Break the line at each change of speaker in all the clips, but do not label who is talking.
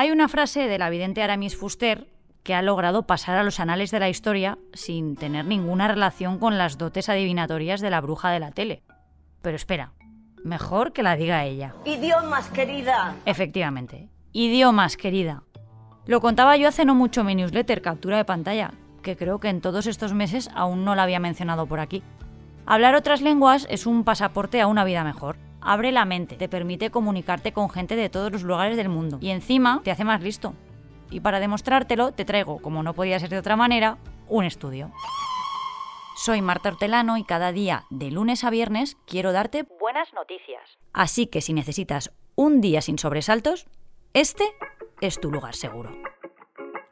Hay una frase de la vidente Aramis Fuster que ha logrado pasar a los anales de la historia sin tener ninguna relación con las dotes adivinatorias de la bruja de la tele. Pero espera, mejor que la diga ella.
Idiomas, querida.
Efectivamente, idiomas, querida. Lo contaba yo hace no mucho mi newsletter, captura de pantalla, que creo que en todos estos meses aún no la había mencionado por aquí. Hablar otras lenguas es un pasaporte a una vida mejor abre la mente, te permite comunicarte con gente de todos los lugares del mundo y encima te hace más listo. Y para demostrártelo te traigo, como no podía ser de otra manera, un estudio. Soy Marta Hortelano y cada día, de lunes a viernes, quiero darte buenas noticias. Así que si necesitas un día sin sobresaltos, este es tu lugar seguro.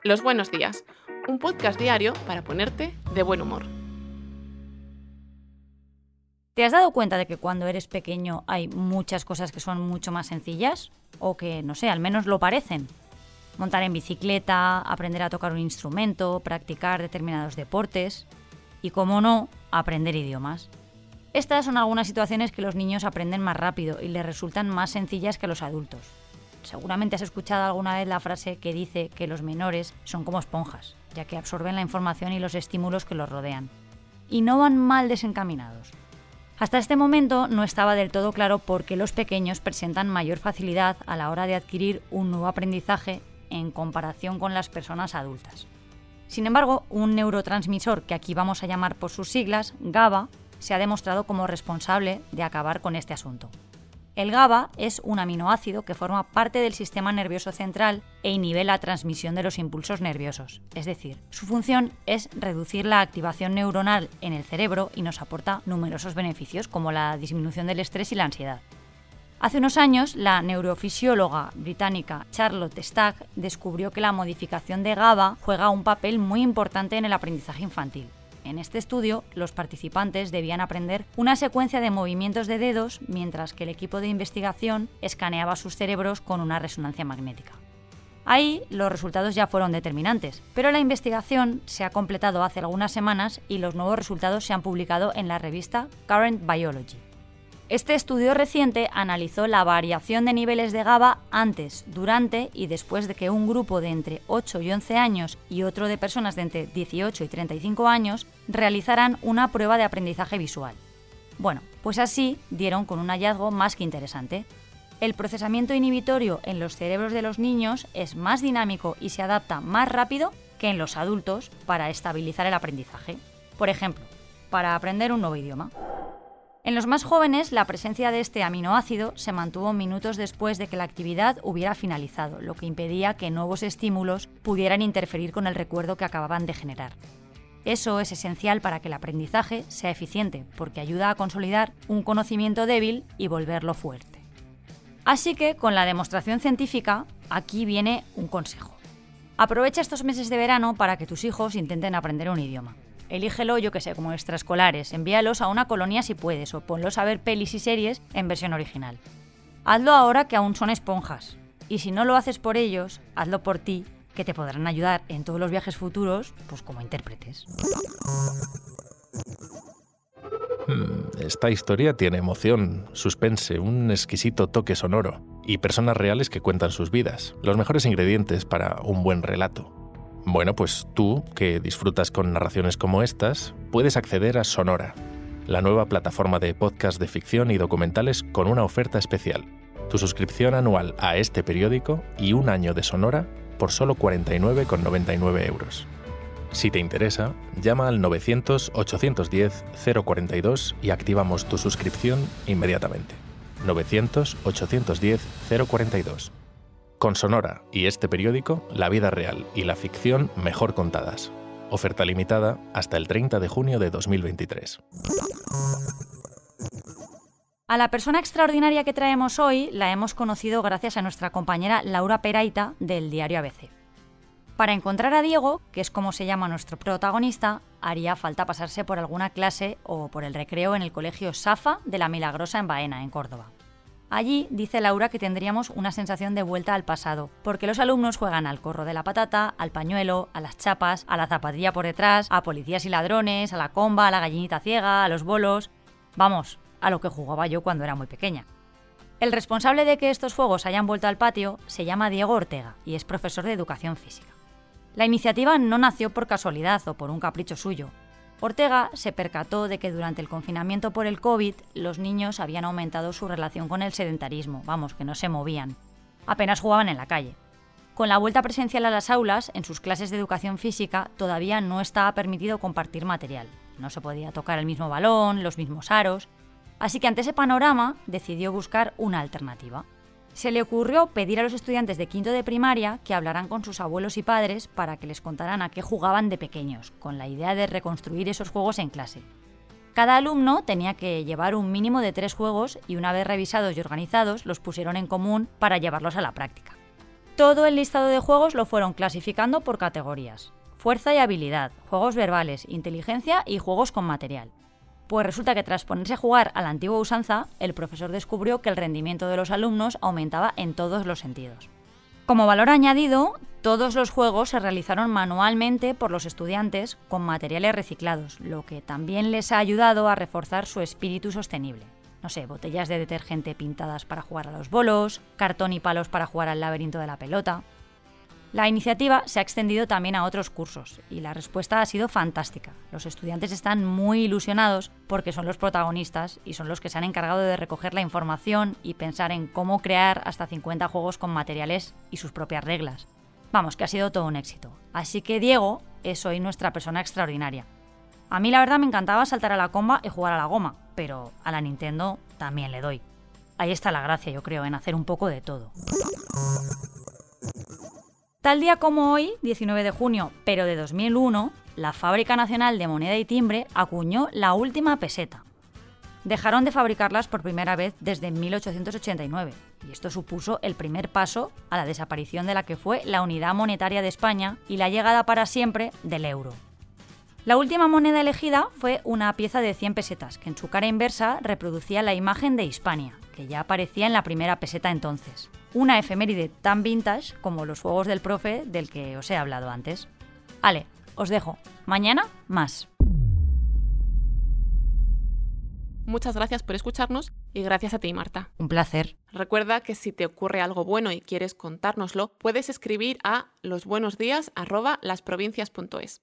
Los buenos días, un podcast diario para ponerte de buen humor.
¿Te has dado cuenta de que cuando eres pequeño hay muchas cosas que son mucho más sencillas? O que, no sé, al menos lo parecen. Montar en bicicleta, aprender a tocar un instrumento, practicar determinados deportes y, como no, aprender idiomas. Estas son algunas situaciones que los niños aprenden más rápido y les resultan más sencillas que los adultos. Seguramente has escuchado alguna vez la frase que dice que los menores son como esponjas, ya que absorben la información y los estímulos que los rodean. Y no van mal desencaminados. Hasta este momento no estaba del todo claro por qué los pequeños presentan mayor facilidad a la hora de adquirir un nuevo aprendizaje en comparación con las personas adultas. Sin embargo, un neurotransmisor que aquí vamos a llamar por sus siglas, GABA, se ha demostrado como responsable de acabar con este asunto. El GABA es un aminoácido que forma parte del sistema nervioso central e inhibe la transmisión de los impulsos nerviosos. Es decir, su función es reducir la activación neuronal en el cerebro y nos aporta numerosos beneficios como la disminución del estrés y la ansiedad. Hace unos años, la neurofisióloga británica Charlotte Stagg descubrió que la modificación de GABA juega un papel muy importante en el aprendizaje infantil. En este estudio, los participantes debían aprender una secuencia de movimientos de dedos mientras que el equipo de investigación escaneaba sus cerebros con una resonancia magnética. Ahí los resultados ya fueron determinantes, pero la investigación se ha completado hace algunas semanas y los nuevos resultados se han publicado en la revista Current Biology. Este estudio reciente analizó la variación de niveles de GABA antes, durante y después de que un grupo de entre 8 y 11 años y otro de personas de entre 18 y 35 años realizaran una prueba de aprendizaje visual. Bueno, pues así dieron con un hallazgo más que interesante. El procesamiento inhibitorio en los cerebros de los niños es más dinámico y se adapta más rápido que en los adultos para estabilizar el aprendizaje. Por ejemplo, para aprender un nuevo idioma. En los más jóvenes, la presencia de este aminoácido se mantuvo minutos después de que la actividad hubiera finalizado, lo que impedía que nuevos estímulos pudieran interferir con el recuerdo que acababan de generar. Eso es esencial para que el aprendizaje sea eficiente, porque ayuda a consolidar un conocimiento débil y volverlo fuerte. Así que, con la demostración científica, aquí viene un consejo. Aprovecha estos meses de verano para que tus hijos intenten aprender un idioma. Elígelo, yo que sé, como extraescolares, envíalos a una colonia si puedes, o ponlos a ver pelis y series en versión original. Hazlo ahora que aún son esponjas. Y si no lo haces por ellos, hazlo por ti, que te podrán ayudar en todos los viajes futuros, pues como intérpretes.
Hmm, esta historia tiene emoción, suspense, un exquisito toque sonoro y personas reales que cuentan sus vidas, los mejores ingredientes para un buen relato. Bueno, pues tú, que disfrutas con narraciones como estas, puedes acceder a Sonora, la nueva plataforma de podcast de ficción y documentales con una oferta especial. Tu suscripción anual a este periódico y un año de Sonora por solo 49,99 euros. Si te interesa, llama al 900-810-042 y activamos tu suscripción inmediatamente. 900-810-042. Con Sonora y este periódico, la vida real y la ficción mejor contadas. Oferta limitada hasta el 30 de junio de 2023.
A la persona extraordinaria que traemos hoy la hemos conocido gracias a nuestra compañera Laura Peraita del diario ABC. Para encontrar a Diego, que es como se llama nuestro protagonista, haría falta pasarse por alguna clase o por el recreo en el colegio Safa de la Milagrosa en Baena, en Córdoba. Allí dice Laura que tendríamos una sensación de vuelta al pasado, porque los alumnos juegan al corro de la patata, al pañuelo, a las chapas, a la zapatilla por detrás, a policías y ladrones, a la comba, a la gallinita ciega, a los bolos. Vamos, a lo que jugaba yo cuando era muy pequeña. El responsable de que estos juegos hayan vuelto al patio se llama Diego Ortega y es profesor de educación física. La iniciativa no nació por casualidad o por un capricho suyo. Ortega se percató de que durante el confinamiento por el COVID los niños habían aumentado su relación con el sedentarismo, vamos, que no se movían. Apenas jugaban en la calle. Con la vuelta presencial a las aulas, en sus clases de educación física todavía no estaba permitido compartir material. No se podía tocar el mismo balón, los mismos aros, Así que ante ese panorama decidió buscar una alternativa. Se le ocurrió pedir a los estudiantes de quinto de primaria que hablaran con sus abuelos y padres para que les contaran a qué jugaban de pequeños, con la idea de reconstruir esos juegos en clase. Cada alumno tenía que llevar un mínimo de tres juegos y una vez revisados y organizados los pusieron en común para llevarlos a la práctica. Todo el listado de juegos lo fueron clasificando por categorías. Fuerza y habilidad, juegos verbales, inteligencia y juegos con material. Pues resulta que tras ponerse a jugar a la antigua usanza, el profesor descubrió que el rendimiento de los alumnos aumentaba en todos los sentidos. Como valor añadido, todos los juegos se realizaron manualmente por los estudiantes con materiales reciclados, lo que también les ha ayudado a reforzar su espíritu sostenible. No sé, botellas de detergente pintadas para jugar a los bolos, cartón y palos para jugar al laberinto de la pelota. La iniciativa se ha extendido también a otros cursos y la respuesta ha sido fantástica. Los estudiantes están muy ilusionados porque son los protagonistas y son los que se han encargado de recoger la información y pensar en cómo crear hasta 50 juegos con materiales y sus propias reglas. Vamos, que ha sido todo un éxito. Así que Diego es hoy nuestra persona extraordinaria. A mí la verdad me encantaba saltar a la comba y jugar a la goma, pero a la Nintendo también le doy. Ahí está la gracia, yo creo, en hacer un poco de todo. Tal día como hoy, 19 de junio, pero de 2001, la Fábrica Nacional de Moneda y Timbre acuñó la última peseta. Dejaron de fabricarlas por primera vez desde 1889, y esto supuso el primer paso a la desaparición de la que fue la unidad monetaria de España y la llegada para siempre del euro. La última moneda elegida fue una pieza de 100 pesetas, que en su cara inversa reproducía la imagen de Hispania, que ya aparecía en la primera peseta entonces una efeméride tan vintage como los juegos del profe del que os he hablado antes. Ale, os dejo. Mañana más.
Muchas gracias por escucharnos y gracias a ti, Marta.
Un placer.
Recuerda que si te ocurre algo bueno y quieres contárnoslo, puedes escribir a losbuenosdías@lasprovincias.es.